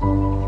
嗯。